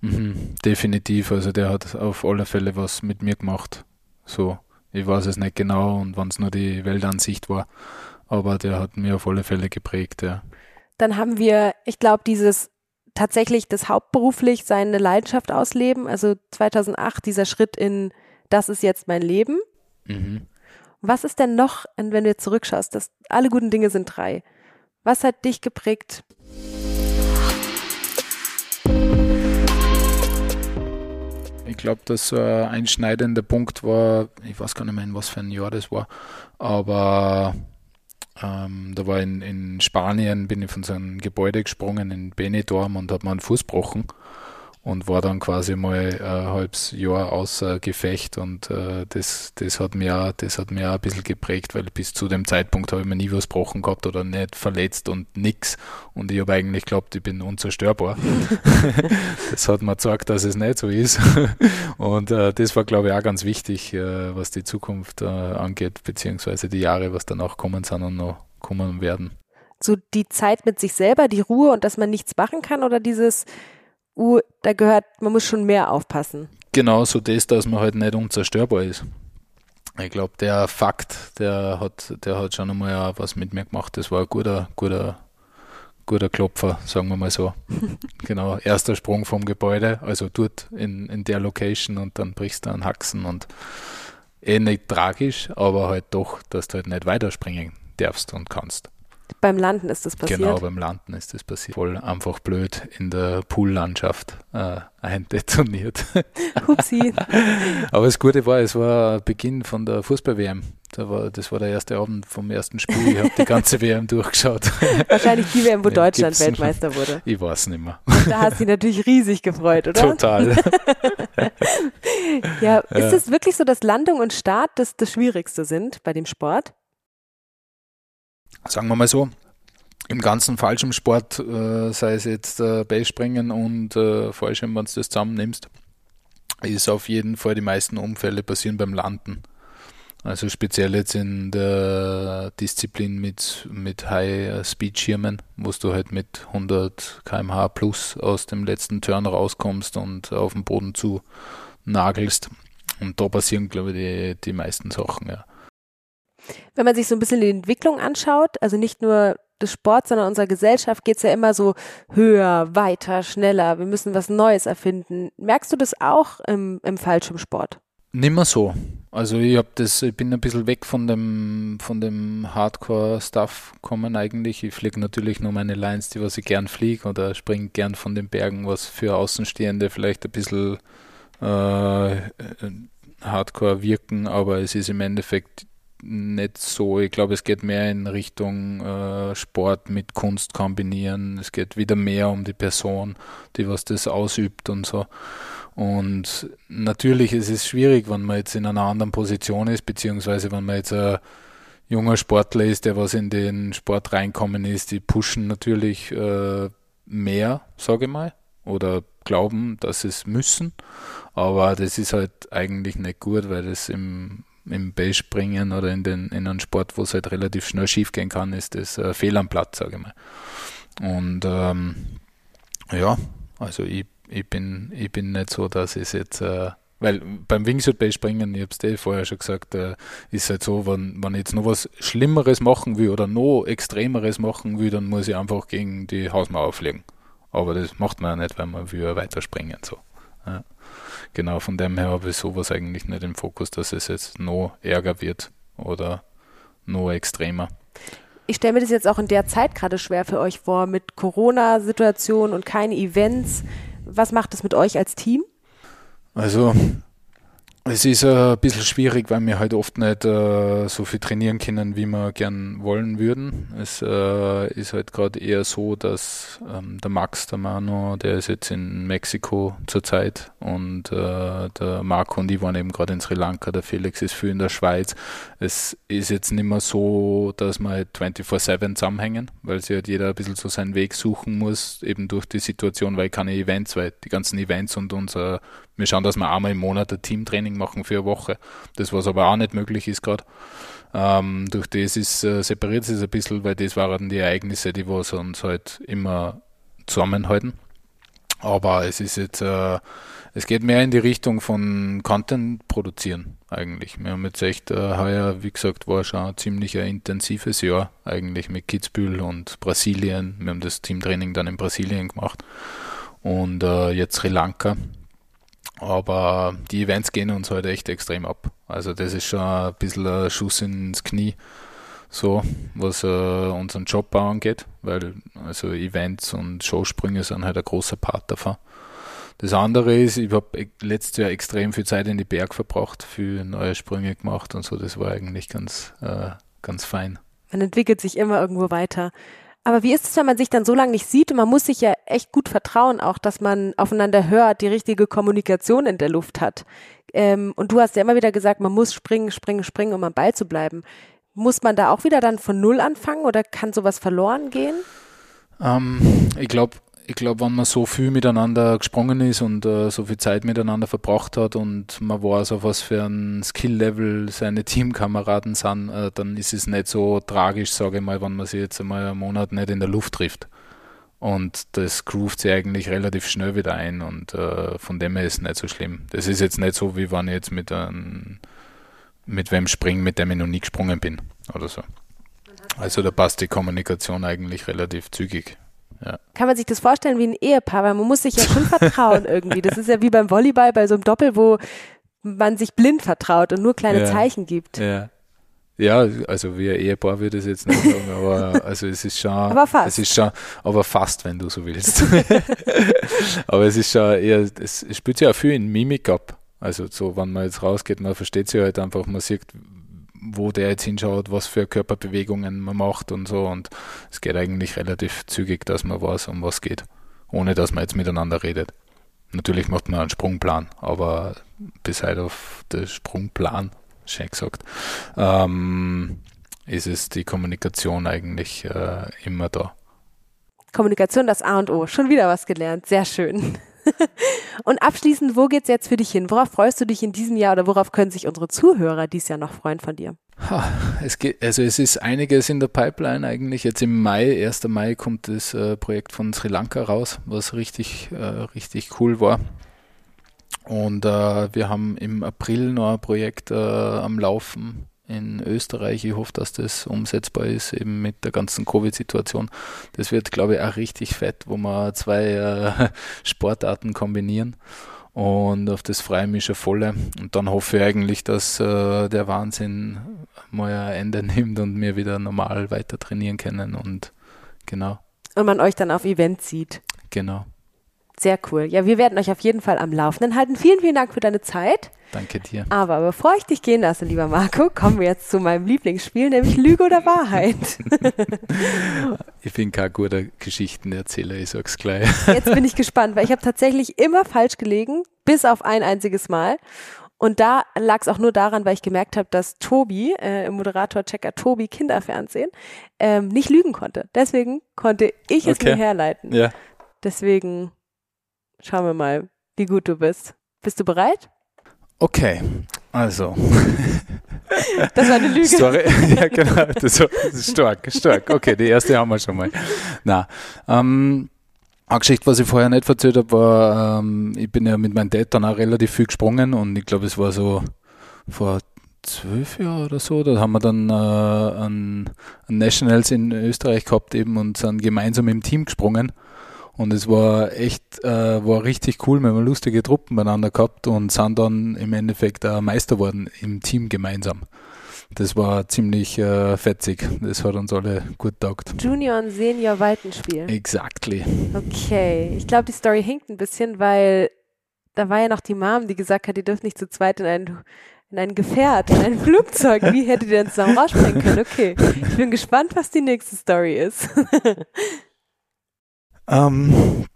Mhm, definitiv, also der hat auf alle Fälle was mit mir gemacht. So, ich weiß es nicht genau und wann es nur die Weltansicht war, aber der hat mir auf alle Fälle geprägt, ja. Dann haben wir, ich glaube, dieses tatsächlich das hauptberuflich seine Leidenschaft ausleben. Also 2008 dieser Schritt in das ist jetzt mein Leben. Mhm. Was ist denn noch, wenn du jetzt zurückschaust, dass alle guten Dinge sind drei? Was hat dich geprägt? Ich glaube, dass so ein einschneidender Punkt war, ich weiß gar nicht mehr, in was für ein Jahr das war, aber ähm, da war in, in Spanien, bin ich von so einem Gebäude gesprungen in Benidorm und habe mir einen Fuß gebrochen. Und war dann quasi mal ein halbes Jahr außer Gefecht und äh, das, das hat mir auch, das hat mir auch ein bisschen geprägt, weil bis zu dem Zeitpunkt habe ich mir nie was gebrochen gehabt oder nicht verletzt und nix und ich habe eigentlich geglaubt, ich bin unzerstörbar. das hat mir gezeigt, dass es nicht so ist und äh, das war glaube ich auch ganz wichtig, äh, was die Zukunft äh, angeht, beziehungsweise die Jahre, was danach kommen sind und noch kommen werden. So die Zeit mit sich selber, die Ruhe und dass man nichts machen kann oder dieses uh, da gehört, man muss schon mehr aufpassen. Genau, so das, dass man halt nicht unzerstörbar ist. Ich glaube, der Fakt, der hat, der hat schon einmal was mit mir gemacht. Das war ein guter, guter, guter Klopfer, sagen wir mal so. genau, erster Sprung vom Gebäude, also dort in, in der Location und dann brichst du einen Haxen und eh nicht tragisch, aber halt doch, dass du halt nicht weiterspringen darfst und kannst. Beim Landen ist das passiert? Genau, beim Landen ist das passiert. Voll einfach blöd in der Poollandschaft äh, eindetoniert. Hupsi. Aber das Gute war, es war Beginn von der Fußball-WM. Da war, das war der erste Abend vom ersten Spiel. Ich habe die ganze WM durchgeschaut. Wahrscheinlich die WM, wo ja, Deutschland Weltmeister wurde. Ich weiß nicht mehr. Und da hast du dich natürlich riesig gefreut, oder? Total. ja, ist es wirklich so, dass Landung und Start das, das Schwierigste sind bei dem Sport? Sagen wir mal so, im ganzen Fallschirmsport, äh, sei es jetzt äh, Beispringen und äh, Fallschirm, wenn du das zusammennimmst, ist auf jeden Fall die meisten Unfälle passieren beim Landen. Also speziell jetzt in der Disziplin mit, mit High-Speed-Schirmen, wo du halt mit 100 km/h plus aus dem letzten Turn rauskommst und auf den Boden zu nagelst. Und da passieren, glaube ich, die, die meisten Sachen, ja. Wenn man sich so ein bisschen die Entwicklung anschaut, also nicht nur des Sports, sondern unserer Gesellschaft geht es ja immer so höher, weiter, schneller. Wir müssen was Neues erfinden. Merkst du das auch im, im Fallschirmsport? Nimmer so. Also ich habe das, ich bin ein bisschen weg von dem, von dem Hardcore-Stuff kommen eigentlich. Ich fliege natürlich nur meine Lines, die was ich gern fliege oder springe gern von den Bergen, was für Außenstehende vielleicht ein bisschen äh, Hardcore wirken, aber es ist im Endeffekt nicht so. Ich glaube, es geht mehr in Richtung äh, Sport mit Kunst kombinieren. Es geht wieder mehr um die Person, die was das ausübt und so. Und natürlich ist es schwierig, wenn man jetzt in einer anderen Position ist, beziehungsweise wenn man jetzt ein junger Sportler ist, der was in den Sport reinkommen ist, die pushen natürlich äh, mehr, sage ich mal, oder glauben, dass es müssen. Aber das ist halt eigentlich nicht gut, weil das im im Beispringen oder in, den, in einem Sport, wo es halt relativ schnell schief gehen kann, ist das äh, Fehl am Platz, sage ich mal. Und ähm, ja, also ich, ich, bin, ich bin nicht so, dass ich jetzt, äh, weil beim Wingsuit-Beispringen, ich habe es dir vorher schon gesagt, äh, ist halt so, wenn, wenn ich jetzt noch was Schlimmeres machen will oder noch Extremeres machen will, dann muss ich einfach gegen die Hausmauer fliegen. Aber das macht man ja nicht, weil man will weiterspringen. So. Ja genau von dem her habe ich sowas eigentlich nicht im Fokus, dass es jetzt noch ärger wird oder noch extremer. Ich stelle mir das jetzt auch in der Zeit gerade schwer für euch vor, mit Corona-Situation und keine Events. Was macht das mit euch als Team? Also es ist äh, ein bisschen schwierig, weil wir halt oft nicht äh, so viel trainieren können, wie wir gern wollen würden. Es äh, ist halt gerade eher so, dass ähm, der Max, der Mano, der ist jetzt in Mexiko zurzeit und äh, der Marco und ich waren eben gerade in Sri Lanka, der Felix ist viel in der Schweiz. Es ist jetzt nicht mehr so, dass wir halt 24-7 zusammenhängen, weil sich halt jeder ein bisschen so seinen Weg suchen muss, eben durch die Situation, weil keine Events, weil die ganzen Events und unser wir schauen, dass wir einmal im Monat ein Teamtraining machen für eine Woche. Das, was aber auch nicht möglich ist gerade. Ähm, durch das ist, äh, separiert es ein bisschen, weil das waren die Ereignisse, die was uns halt immer zusammenhalten. Aber es ist jetzt, äh, es geht mehr in die Richtung von Content produzieren eigentlich. Wir haben jetzt echt äh, heuer, wie gesagt, war schon ein ziemlich ein intensives Jahr eigentlich mit Kitzbühel und Brasilien. Wir haben das Teamtraining dann in Brasilien gemacht und äh, jetzt Sri Lanka. Aber die Events gehen uns heute halt echt extrem ab. Also das ist schon ein bisschen ein Schuss ins Knie, so was äh, unseren Job angeht, weil also Events und Showsprünge sind halt ein großer Part davon. Das andere ist, ich habe letztes Jahr extrem viel Zeit in die Berg verbracht, für neue Sprünge gemacht und so. Das war eigentlich ganz, äh, ganz fein. Man entwickelt sich immer irgendwo weiter. Aber wie ist es, wenn man sich dann so lange nicht sieht und man muss sich ja echt gut vertrauen, auch dass man aufeinander hört, die richtige Kommunikation in der Luft hat. Ähm, und du hast ja immer wieder gesagt, man muss springen, springen, springen, um am Ball zu bleiben. Muss man da auch wieder dann von Null anfangen oder kann sowas verloren gehen? Ähm, ich glaube, ich glaube, wenn man so viel miteinander gesprungen ist und äh, so viel Zeit miteinander verbracht hat und man weiß, auf was für ein Skill-Level seine Teamkameraden sind, äh, dann ist es nicht so tragisch, sage ich mal, wenn man sich jetzt einmal einen Monat nicht in der Luft trifft. Und das groovt sich eigentlich relativ schnell wieder ein und äh, von dem her ist es nicht so schlimm. Das ist jetzt nicht so, wie wenn ich jetzt mit, ein, mit wem springe, mit dem ich noch nie gesprungen bin oder so. Also da passt die Kommunikation eigentlich relativ zügig. Ja. Kann man sich das vorstellen wie ein Ehepaar, weil man muss sich ja schon vertrauen irgendwie. Das ist ja wie beim Volleyball bei so einem Doppel, wo man sich blind vertraut und nur kleine ja. Zeichen gibt. Ja. Ja, also wie ein Ehepaar würde ich es jetzt nicht sagen, aber also es ist schon, aber fast. es ist schon, aber fast, wenn du so willst. aber es ist schon eher, es spielt sich auch viel in Mimik ab. Also so, wenn man jetzt rausgeht, man versteht sich halt einfach, man sieht, wo der jetzt hinschaut, was für Körperbewegungen man macht und so. Und es geht eigentlich relativ zügig, dass man weiß, um was geht, ohne dass man jetzt miteinander redet. Natürlich macht man einen Sprungplan, aber bis halt auf den Sprungplan, schön gesagt, ähm, ist es die Kommunikation eigentlich äh, immer da. Kommunikation das A und O. Schon wieder was gelernt. Sehr schön. Und abschließend, wo geht's jetzt für dich hin? Worauf freust du dich in diesem Jahr oder worauf können sich unsere Zuhörer dieses Jahr noch freuen von dir? Es geht, also es ist einiges in der Pipeline eigentlich. Jetzt im Mai, 1. Mai kommt das äh, Projekt von Sri Lanka raus, was richtig, äh, richtig cool war. Und äh, wir haben im April noch ein Projekt am Laufen in Österreich. Ich hoffe, dass das umsetzbar ist, eben mit der ganzen Covid-Situation. Das wird, glaube ich, auch richtig fett, wo wir zwei äh, Sportarten kombinieren. Und auf das freue ich mich schon voll. Und dann hoffe ich eigentlich, dass äh, der Wahnsinn mal ein Ende nimmt und wir wieder normal weiter trainieren können. Und genau. Und man euch dann auf Events sieht. Genau. Sehr cool. Ja, wir werden euch auf jeden Fall am Laufenden halten. Vielen, vielen Dank für deine Zeit. Danke dir. Aber bevor ich dich gehen lasse, lieber Marco, kommen wir jetzt zu meinem Lieblingsspiel, nämlich Lüge oder Wahrheit. ich bin kein guter Geschichtenerzähler, ich sag's gleich. Jetzt bin ich gespannt, weil ich habe tatsächlich immer falsch gelegen, bis auf ein einziges Mal. Und da lag es auch nur daran, weil ich gemerkt habe, dass Tobi, äh, Moderator-Checker Tobi Kinderfernsehen, ähm, nicht lügen konnte. Deswegen konnte ich es okay. mir herleiten. Ja. Deswegen schauen wir mal, wie gut du bist. Bist du bereit? Okay, also. Das war eine Lüge. Sorry, ja genau, das, ist stark, stark. Okay, die erste haben wir schon mal. Na, ähm, eine Geschichte, was ich vorher nicht erzählt habe, war, ähm, ich bin ja mit meinem Dad dann auch relativ viel gesprungen und ich glaube, es war so vor zwölf Jahren oder so, da haben wir dann äh, an, an Nationals in Österreich gehabt eben und sind gemeinsam im Team gesprungen. Und es war echt, äh, war richtig cool. Wir haben lustige Truppen beieinander gehabt und sind dann im Endeffekt auch Meister worden im Team gemeinsam. Das war ziemlich äh, fetzig. Das hat uns alle gut taugt. Junior und Senior Waltenspiel. Exactly. Okay. Ich glaube, die Story hinkt ein bisschen, weil da war ja noch die Mom, die gesagt hat, ihr dürft nicht zu zweit in ein, in ein Gefährt, in ein Flugzeug. Wie hättet ihr denn zusammen rausspringen können? Okay. Ich bin gespannt, was die nächste Story ist. Ähm,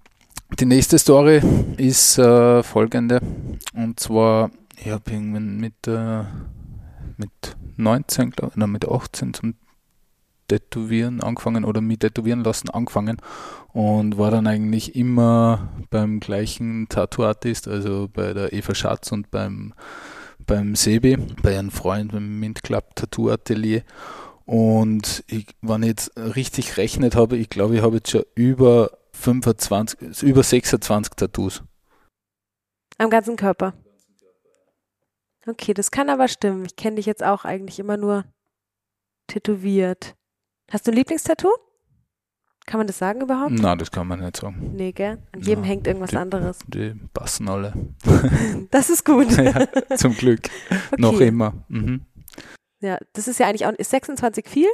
die nächste Story ist äh, folgende. Und zwar, ich habe irgendwann mit, äh, mit 19, glaube ich, mit 18 zum Tätowieren angefangen oder mit Tätowieren lassen angefangen und war dann eigentlich immer beim gleichen Tattoo-Artist, also bei der Eva Schatz und beim, beim Sebi, bei einem Freund beim Mint Club Tattoo Atelier. Und ich, wenn ich jetzt richtig rechnet habe, ich glaube, ich habe jetzt schon über 25, über 26 Tattoos. Am ganzen Körper. Okay, das kann aber stimmen. Ich kenne dich jetzt auch eigentlich immer nur tätowiert. Hast du ein Lieblingstattoo? Kann man das sagen überhaupt? Nein, das kann man nicht sagen. Nee, gell? An jedem ja, hängt irgendwas die, anderes. Die passen alle. das ist gut. ja, zum Glück. Okay. Noch immer. Mhm. Ja, das ist ja eigentlich auch. Ist 26 viel?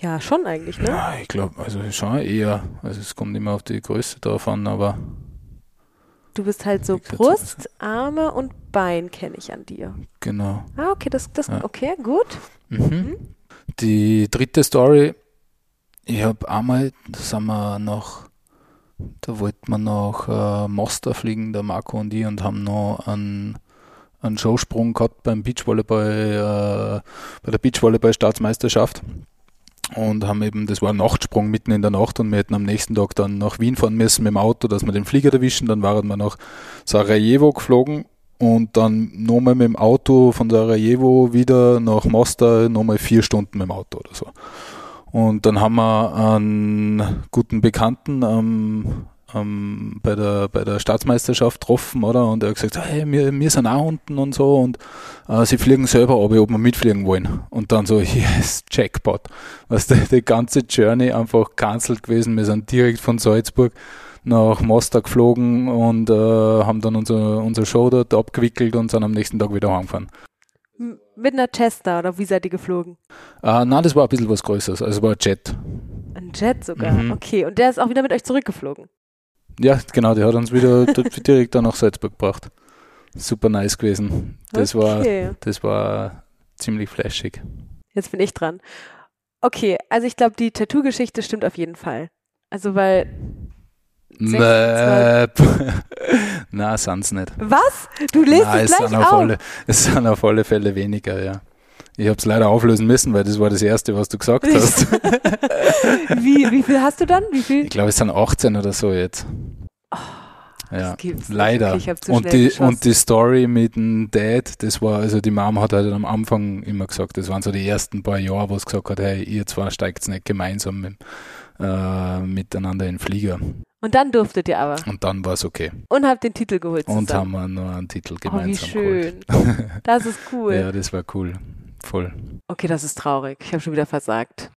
Ja, schon eigentlich, ne? Ja, ich glaube, also schon eher. Also es kommt immer auf die Größe drauf an, aber. Du bist halt so Brust, Arme und Bein kenne ich an dir. Genau. Ah, okay, das, das, ja. okay, gut. Mhm. Mhm. Die dritte Story Ich habe einmal, da sind wir nach, da wollten wir nach äh, Mostar fliegen, der Marco und ich, und haben noch einen, einen Showsprung gehabt beim Beachvolleyball, äh, bei der Beachvolleyball-Staatsmeisterschaft. Und haben eben, das war ein Nachtsprung mitten in der Nacht und wir hätten am nächsten Tag dann nach Wien fahren müssen mit dem Auto, dass wir den Flieger erwischen. Dann waren wir nach Sarajevo geflogen und dann nochmal mit dem Auto von Sarajevo wieder nach Mostar, nochmal vier Stunden mit dem Auto oder so. Und dann haben wir einen guten Bekannten ähm, ähm, bei, der, bei der Staatsmeisterschaft getroffen, oder? Und er hat gesagt, hey, wir, wir sind auch unten und so und äh, sie fliegen selber ab, ob wir mitfliegen wollen. Und dann so, yes, Jackpot. Was die, die ganze Journey einfach cancelled gewesen. Wir sind direkt von Salzburg nach Mostar geflogen und äh, haben dann unser, unser Show dort abgewickelt und sind am nächsten Tag wieder heimgefahren. Mit einer Cessna oder wie seid ihr geflogen? Äh, nein, das war ein bisschen was Größeres. Also war ein Jet. Ein Jet sogar, mhm. okay. Und der ist auch wieder mit euch zurückgeflogen? Ja, genau, der hat uns wieder direkt dann nach Salzburg gebracht. Super nice gewesen. Das okay. war das war ziemlich flashig. Jetzt bin ich dran. Okay, also ich glaube, die Tattoo-Geschichte stimmt auf jeden Fall. Also weil. Na, sind's nicht. Was? Du lässt Nein, es, gleich auf? Alle, es sind auf alle Fälle weniger, ja. Ich habe es leider auflösen müssen, weil das war das Erste, was du gesagt hast. wie, wie viel hast du dann? Wie viel? Ich glaube, es sind 18 oder so jetzt. Oh, ja, leider. Und, die, und die Story mit dem Dad, das war, also die Mom hat halt am Anfang immer gesagt, das waren so die ersten paar Jahre, wo es gesagt hat, hey, ihr zwei steigt nicht gemeinsam mit, äh, miteinander in den Flieger. Und dann durftet ihr aber. Und dann war es okay. Und habt den Titel geholt. Zusammen. Und haben wir nur einen Titel gemeinsam oh, wie schön. Geholt. Das ist cool. ja, das war cool. Voll. Okay, das ist traurig. Ich habe schon wieder versagt.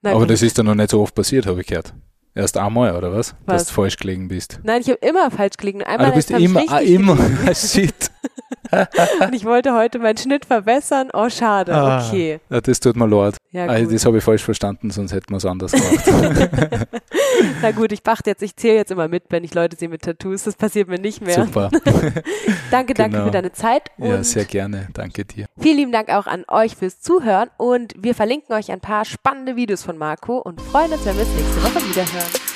Na, aber das ist dann noch nicht so oft passiert, habe ich gehört. Erst einmal, oder was? was? Dass du falsch gelegen bist. Nein, ich habe immer falsch gelegen. Einmal ah, du bist immer, ah, immer. Shit. und ich wollte heute meinen Schnitt verbessern. Oh, schade. Ah, okay. Das tut mir leid. Ja, also, das habe ich falsch verstanden, sonst hätten wir es anders gemacht. Na gut, ich pachte jetzt, ich zähle jetzt immer mit, wenn ich Leute sehe mit Tattoos. Das passiert mir nicht mehr. Super. danke, danke genau. für deine Zeit. ja, sehr gerne. Danke dir. Vielen lieben Dank auch an euch fürs Zuhören und wir verlinken euch ein paar spannende Videos von Marco und freuen uns, wenn wir es nächste Woche wieder hören.